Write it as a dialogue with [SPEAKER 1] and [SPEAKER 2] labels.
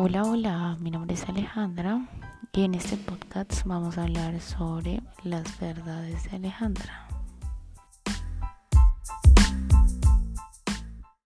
[SPEAKER 1] Hola, hola, mi nombre es Alejandra y en este podcast vamos a hablar sobre las verdades de Alejandra.